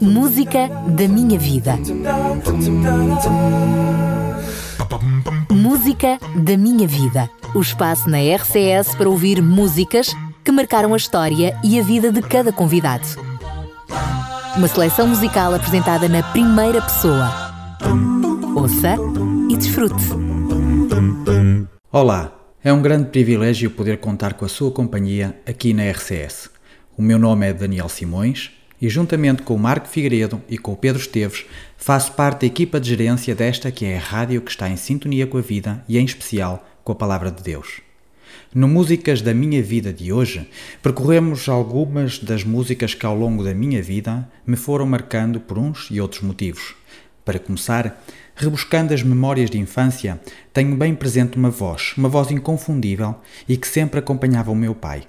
Música da minha vida. Música da minha vida. O espaço na RCS para ouvir músicas que marcaram a história e a vida de cada convidado. Uma seleção musical apresentada na primeira pessoa. Ouça e desfrute. Olá, é um grande privilégio poder contar com a sua companhia aqui na RCS. O meu nome é Daniel Simões e, juntamente com o Marco Figueiredo e com o Pedro Esteves, faço parte da equipa de gerência desta que é a rádio que está em sintonia com a vida e, em especial, com a Palavra de Deus. No Músicas da Minha Vida de hoje, percorremos algumas das músicas que ao longo da minha vida me foram marcando por uns e outros motivos. Para começar, rebuscando as memórias de infância, tenho bem presente uma voz, uma voz inconfundível e que sempre acompanhava o meu pai.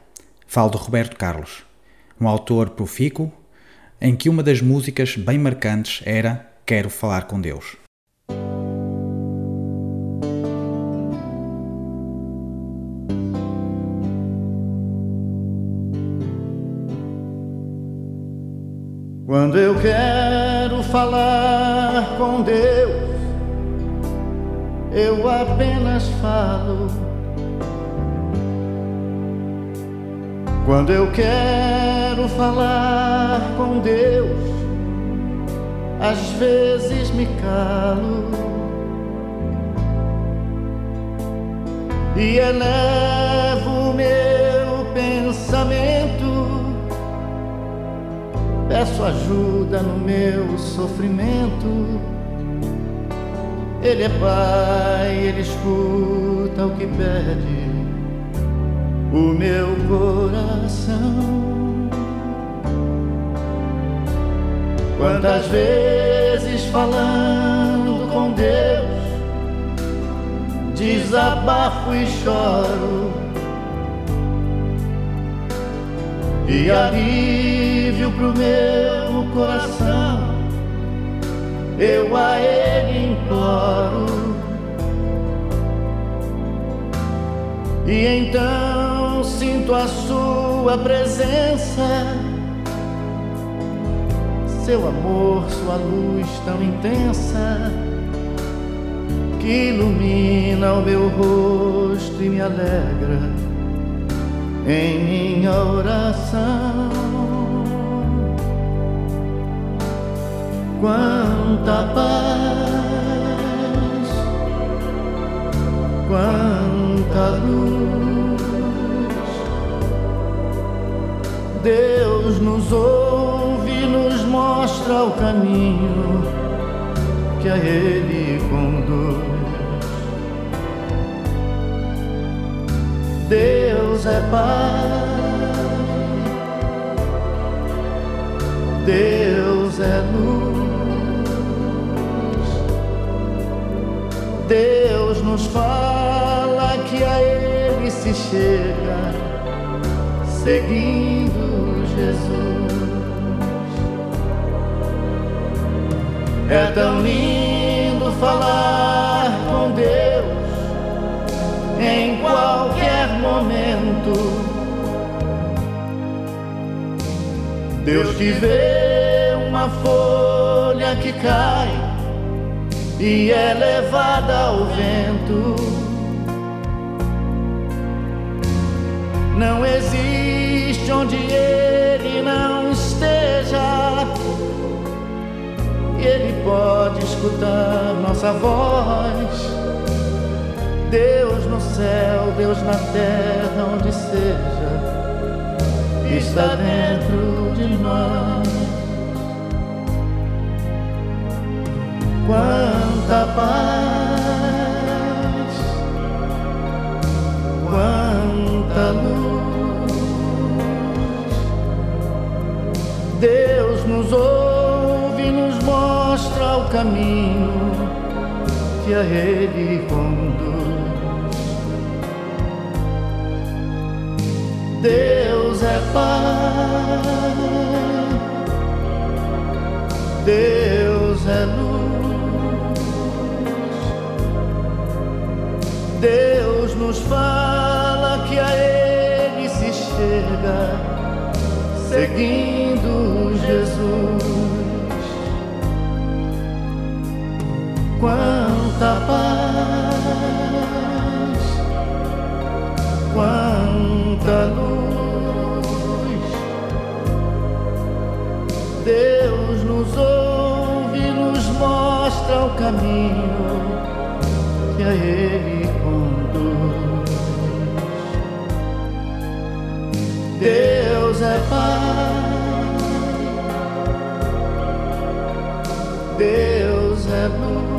Falo de Roberto Carlos um autor profícuo, em que uma das músicas bem marcantes era Quero Falar com Deus. Quando eu quero falar com Deus, eu apenas falo Quando eu quero falar com Deus, às vezes me calo e elevo meu pensamento. Peço ajuda no meu sofrimento. Ele é Pai, Ele escuta o que pede o meu coração. Quantas vezes falando com Deus, desabafo e choro, e alívio pro meu coração, eu a Ele imploro. E então sinto a sua presença, seu amor, sua luz tão intensa, que ilumina o meu rosto e me alegra em minha oração. Quanta paz, quanta luz. Deus nos ouve e nos mostra o caminho que a Ele conduz. Deus é Pai, Deus é luz, Deus nos fala que a Ele se chega seguindo Jesus. É tão lindo falar com Deus em qualquer momento. Deus que vê uma folha que cai e é levada ao vento. Não existe onde ele esteja, Ele pode escutar nossa voz. Deus no céu, Deus na terra, onde seja, está dentro de nós. Quanta paz, quanta luz. Deus nos ouve e nos mostra o caminho que a Ele conduz. Deus é Pai, Deus é luz, Deus nos fala que a Ele se chega seguindo Jesus. Quanta paz, quanta luz. Deus nos ouve, nos mostra o caminho que a Ele conduz. Deus é paz. Deus é luz.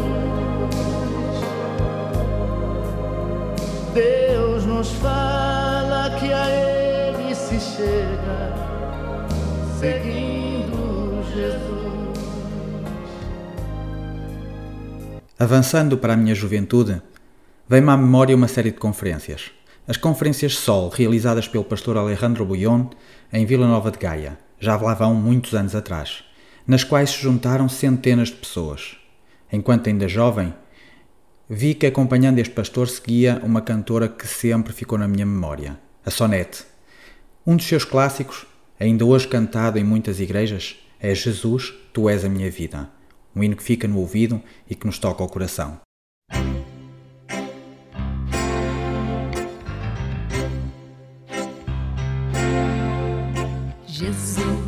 Deus nos fala que a Ele se chega, seguindo Jesus. Avançando para a minha juventude, vem-me à memória uma série de conferências. As conferências Sol, realizadas pelo pastor Alejandro Bullon em Vila Nova de Gaia, já lá vão muitos anos atrás, nas quais se juntaram centenas de pessoas. Enquanto ainda jovem, vi que acompanhando este pastor seguia uma cantora que sempre ficou na minha memória, a Sonete. Um dos seus clássicos, ainda hoje cantado em muitas igrejas, é Jesus, Tu és a minha vida um hino que fica no ouvido e que nos toca ao coração. Jesus,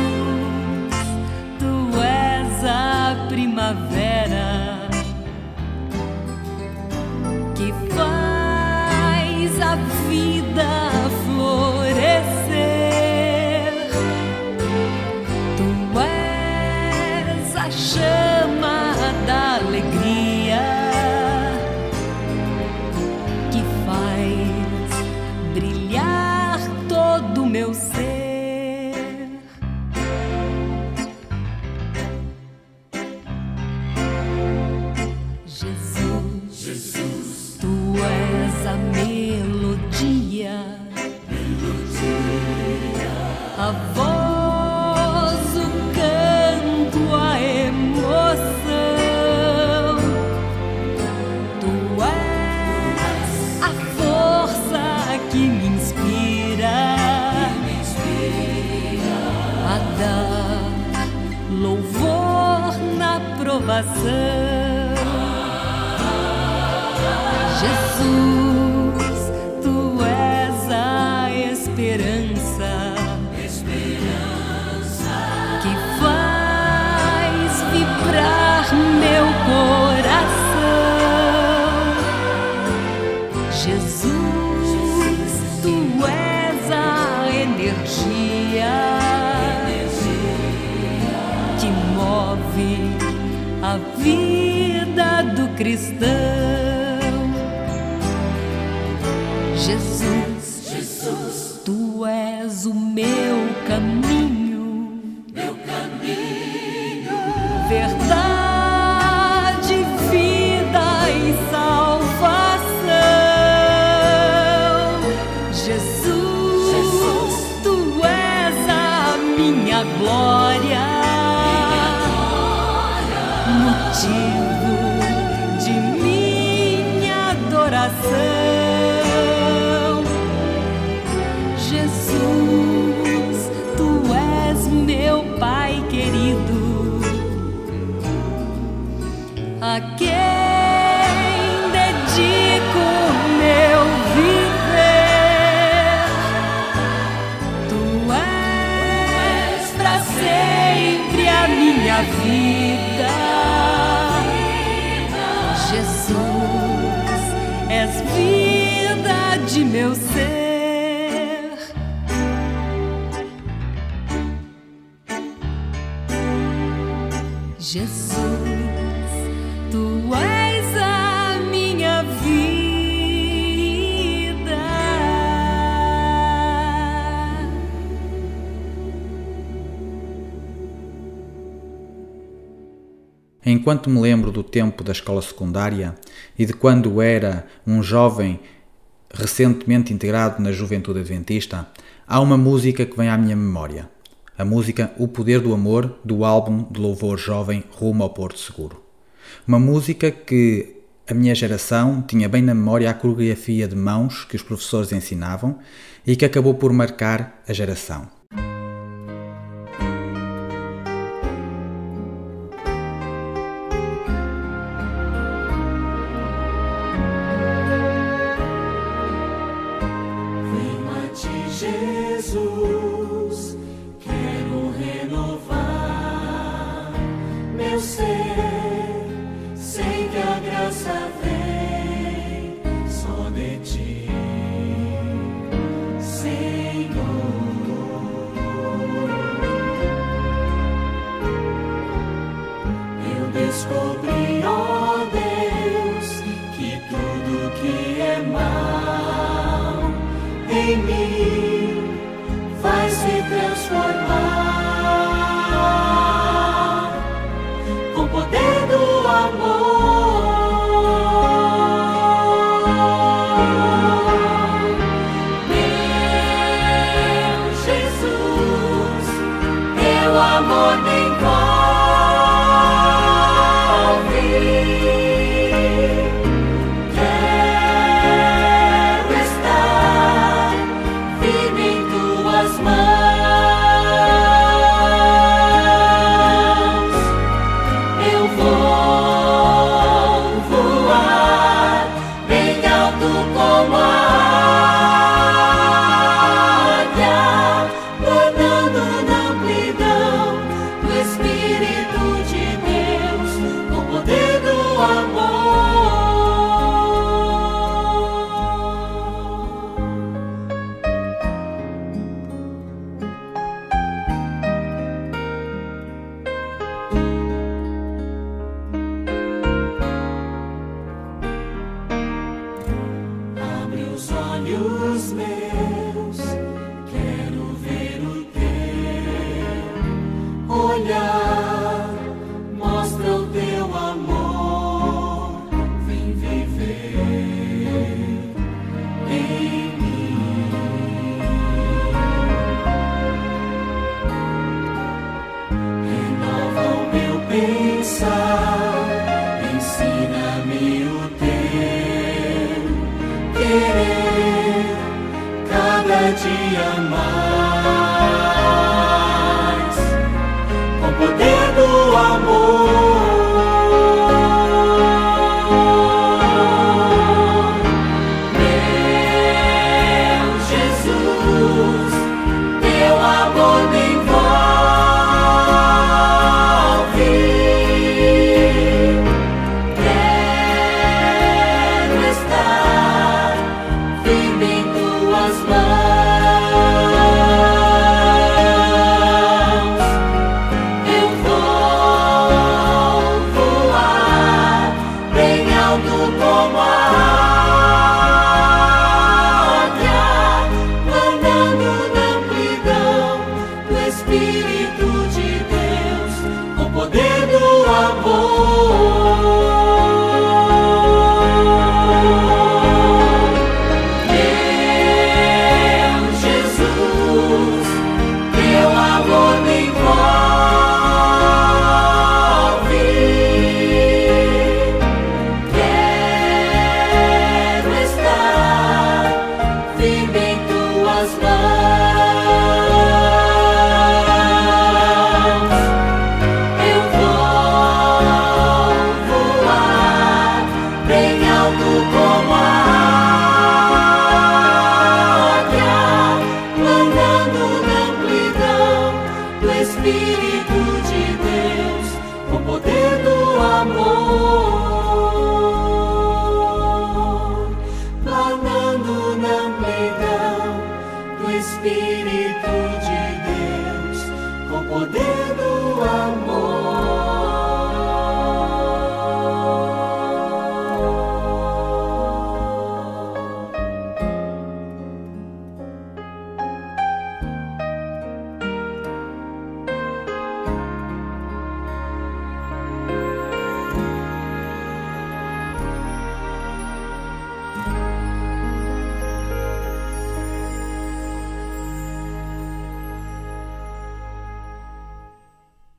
quem dedico meu viver. Tu és pra sempre a minha vida, Jesus, és vida de meu ser. Jesus. Enquanto me lembro do tempo da escola secundária e de quando era um jovem recentemente integrado na juventude adventista, há uma música que vem à minha memória. a música O Poder do Amor do álbum de louvor jovem Rumo ao Porto Seguro. Uma música que a minha geração tinha bem na memória a coreografia de mãos que os professores ensinavam e que acabou por marcar a geração.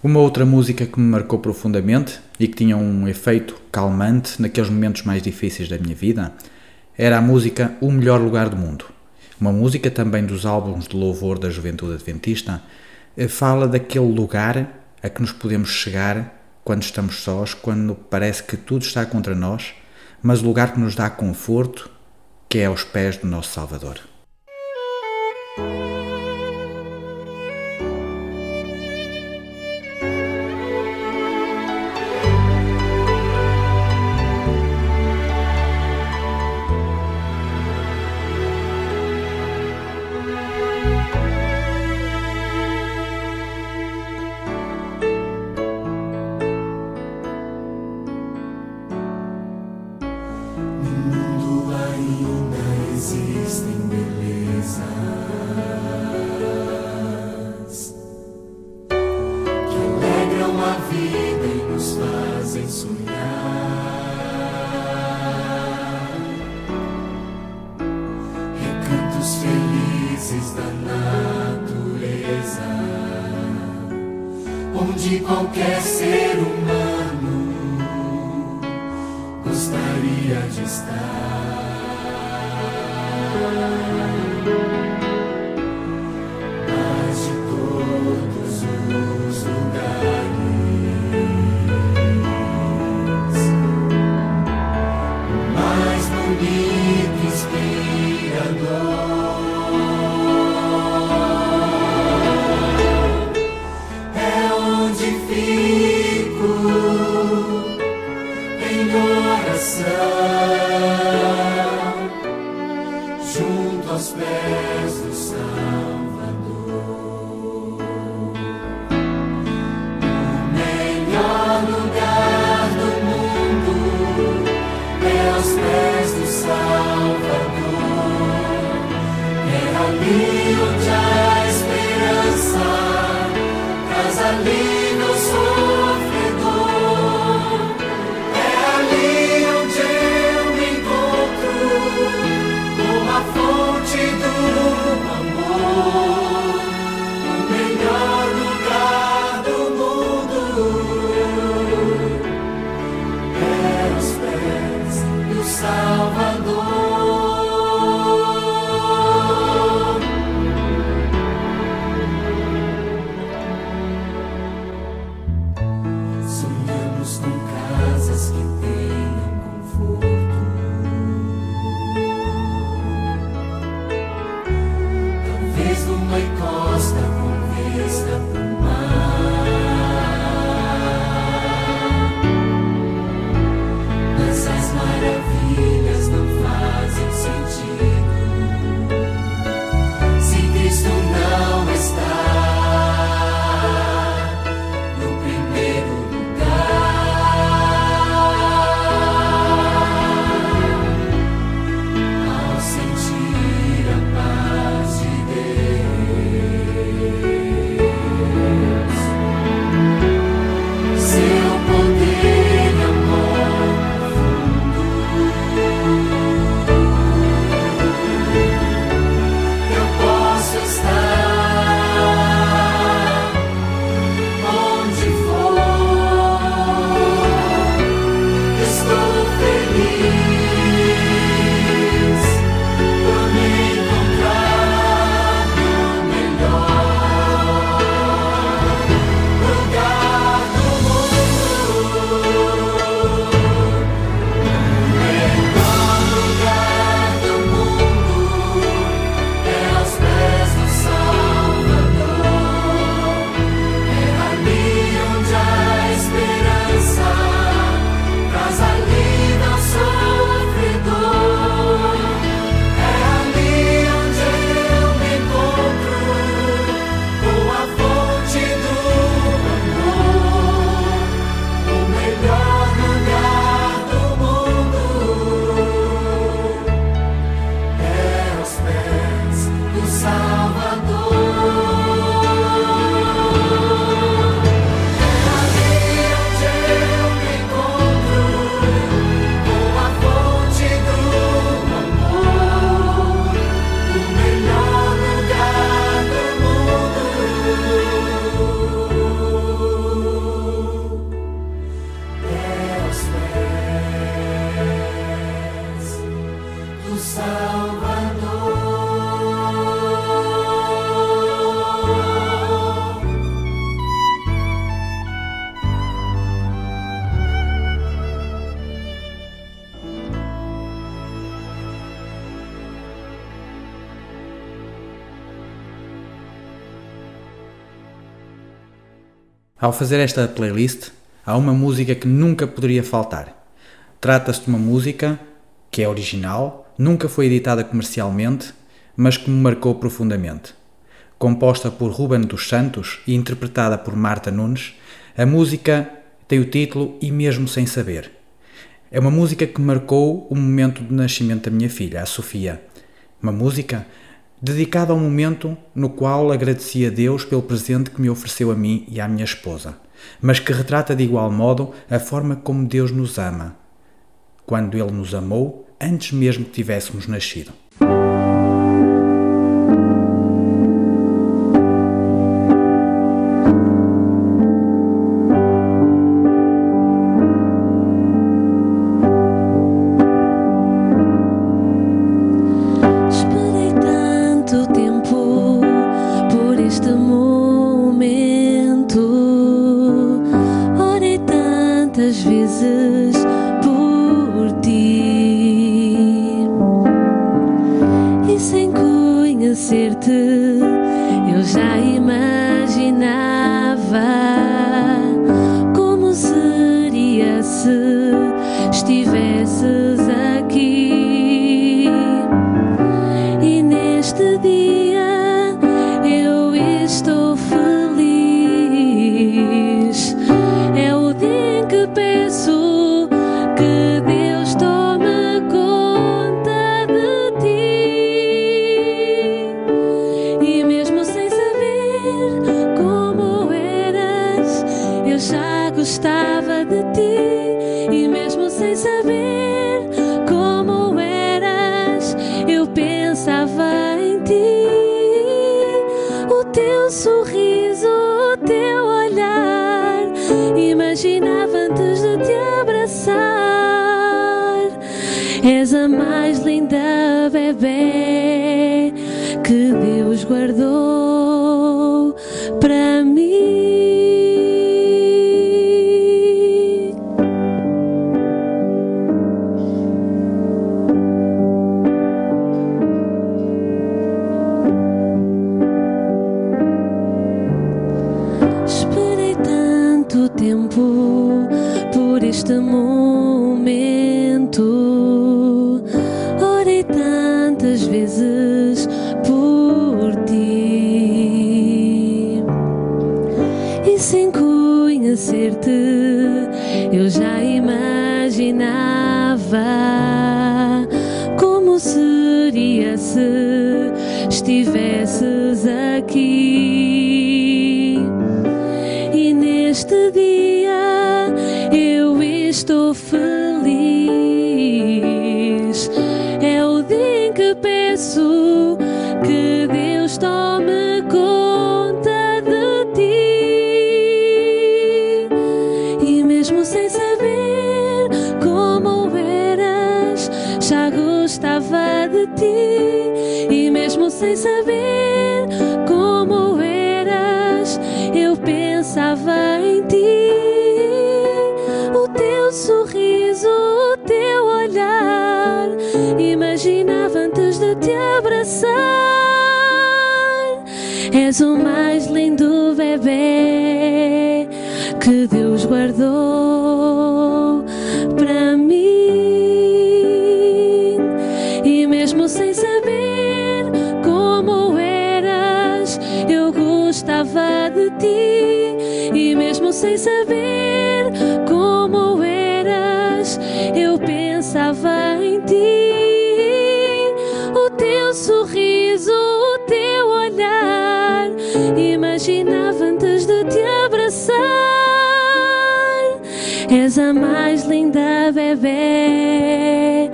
Uma outra música que me marcou profundamente e que tinha um efeito calmante naqueles momentos mais difíceis da minha vida era a música O Melhor Lugar do Mundo. Uma música também dos álbuns de louvor da juventude adventista, eh, fala daquele lugar a que nos podemos chegar quando estamos sós, quando parece que tudo está contra nós, mas o lugar que nos dá conforto, que é aos pés do nosso Salvador. Onde qualquer ser humano gostaria de estar. Ao fazer esta playlist, há uma música que nunca poderia faltar. Trata-se de uma música que é original, nunca foi editada comercialmente, mas que me marcou profundamente. Composta por Ruben dos Santos e interpretada por Marta Nunes, a música tem o título E Mesmo Sem Saber. É uma música que marcou o momento de nascimento da minha filha, a Sofia. Uma música dedicada ao momento no qual agradeci a Deus pelo presente que me ofereceu a mim e à minha esposa, mas que retrata de igual modo a forma como Deus nos ama, quando Ele nos amou antes mesmo que tivéssemos nascido. levar. Como seria se estivesses aqui? E neste dia eu estou feliz. É o dia em que peço. És o mais lindo bebê que Deus guardou para mim. E mesmo sem saber como eras, eu gostava de ti. E mesmo sem saber imaginava antes de te abraçar. És a mais linda bebê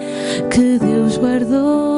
que Deus guardou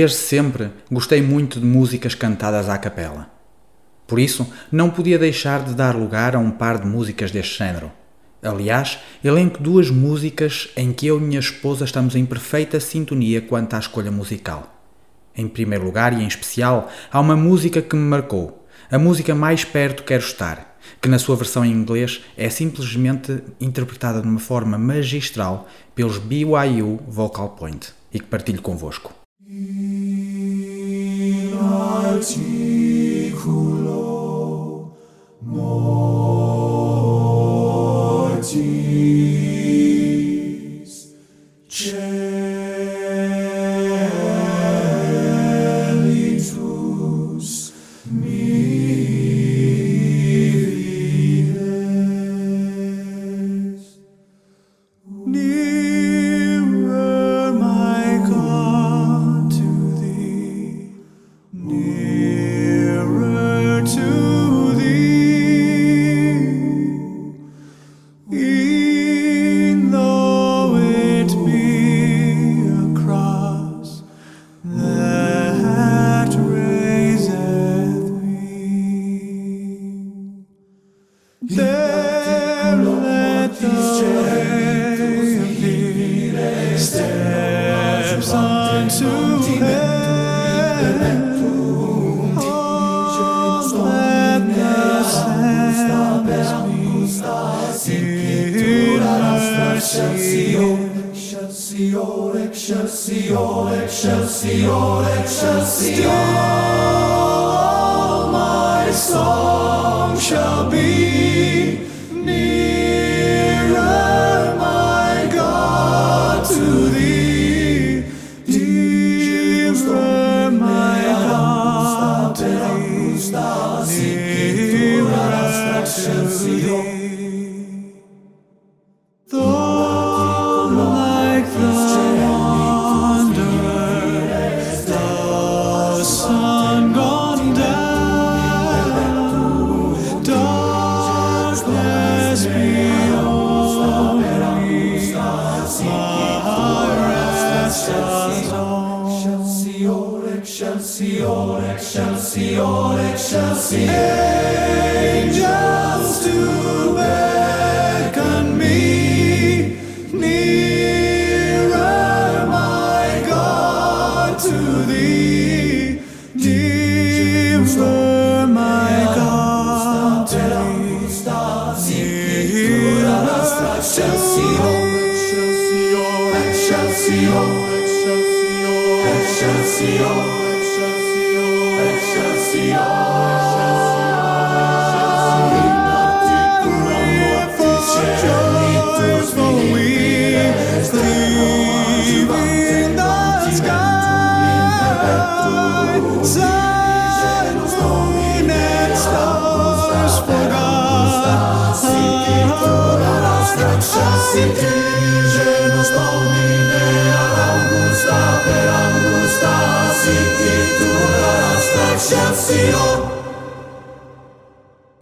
Desde sempre gostei muito de músicas cantadas à capela. Por isso, não podia deixar de dar lugar a um par de músicas deste género. Aliás, elenco duas músicas em que eu e minha esposa estamos em perfeita sintonia quanto à escolha musical. Em primeiro lugar e em especial, há uma música que me marcou, a música Mais Perto Quero Estar, que na sua versão em inglês é simplesmente interpretada de uma forma magistral pelos BYU Vocal Point e que partilho convosco. mortis.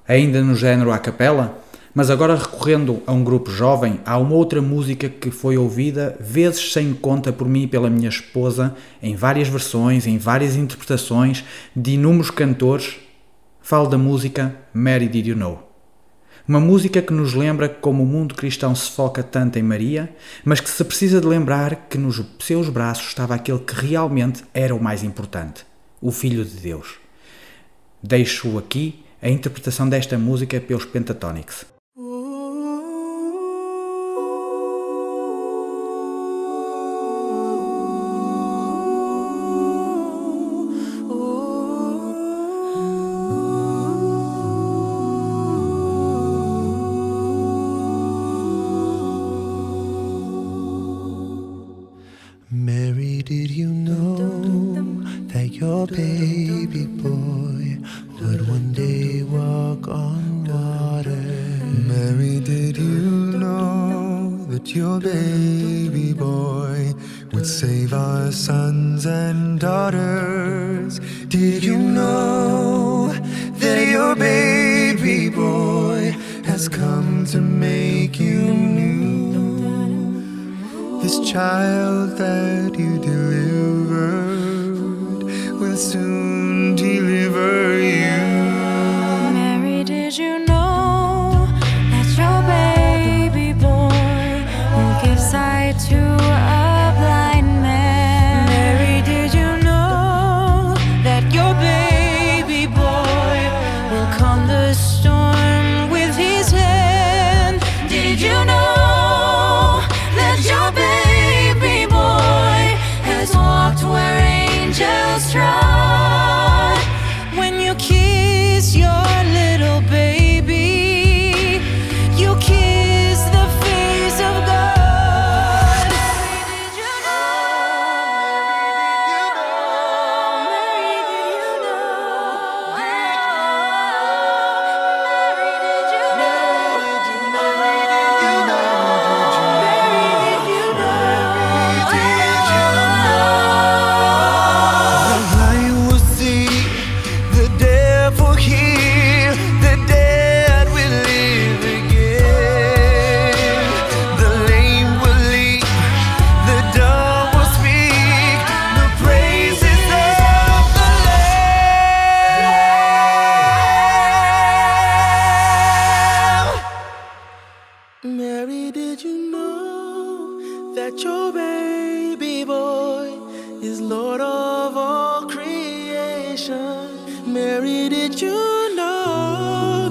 Ainda no género à capela, mas agora recorrendo a um grupo jovem, há uma outra música que foi ouvida vezes sem conta por mim e pela minha esposa, em várias versões, em várias interpretações, de inúmeros cantores. Falo da música Mary Did You Know? Uma música que nos lembra como o mundo cristão se foca tanto em Maria, mas que se precisa de lembrar que nos seus braços estava aquele que realmente era o mais importante, o Filho de Deus. Deixo aqui a interpretação desta música pelos Pentatonix.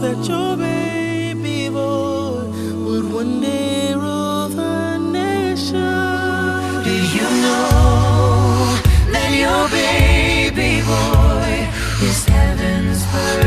That your baby boy would one day rule the nation? Did you know that your baby boy is heaven's perfect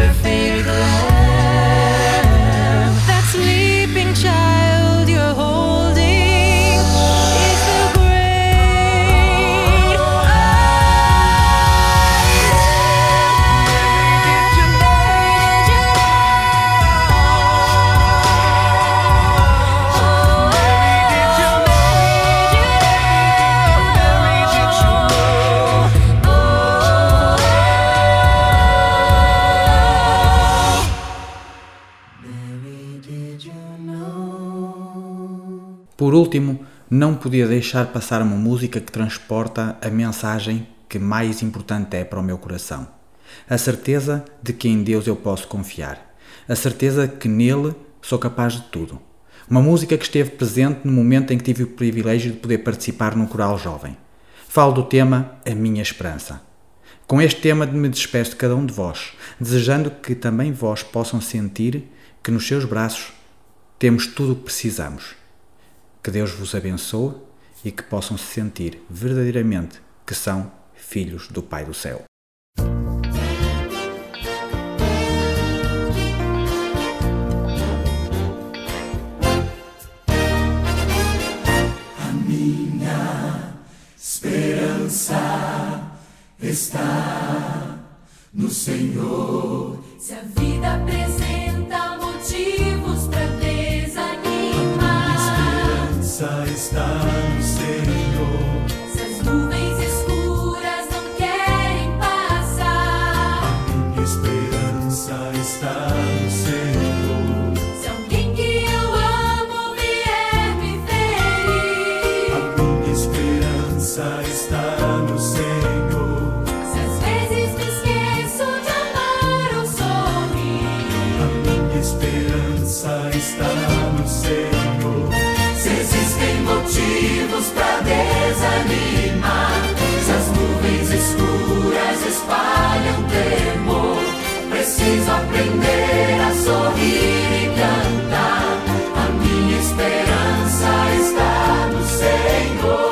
não podia deixar passar uma música que transporta a mensagem que mais importante é para o meu coração. A certeza de que em Deus eu posso confiar. A certeza que nele sou capaz de tudo. Uma música que esteve presente no momento em que tive o privilégio de poder participar num coral jovem. Falo do tema A Minha Esperança. Com este tema me despeço de cada um de vós, desejando que também vós possam sentir que nos seus braços temos tudo o que precisamos. Que Deus vos abençoe e que possam se sentir verdadeiramente que são filhos do Pai do Céu. Se a vida apresenta motivos motivos pra desanimar, se as nuvens escuras espalham temor, preciso aprender a sorrir e cantar. A minha esperança está no Senhor.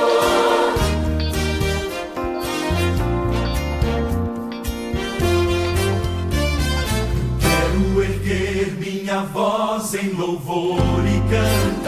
Quero erguer minha voz em louvor e cantar.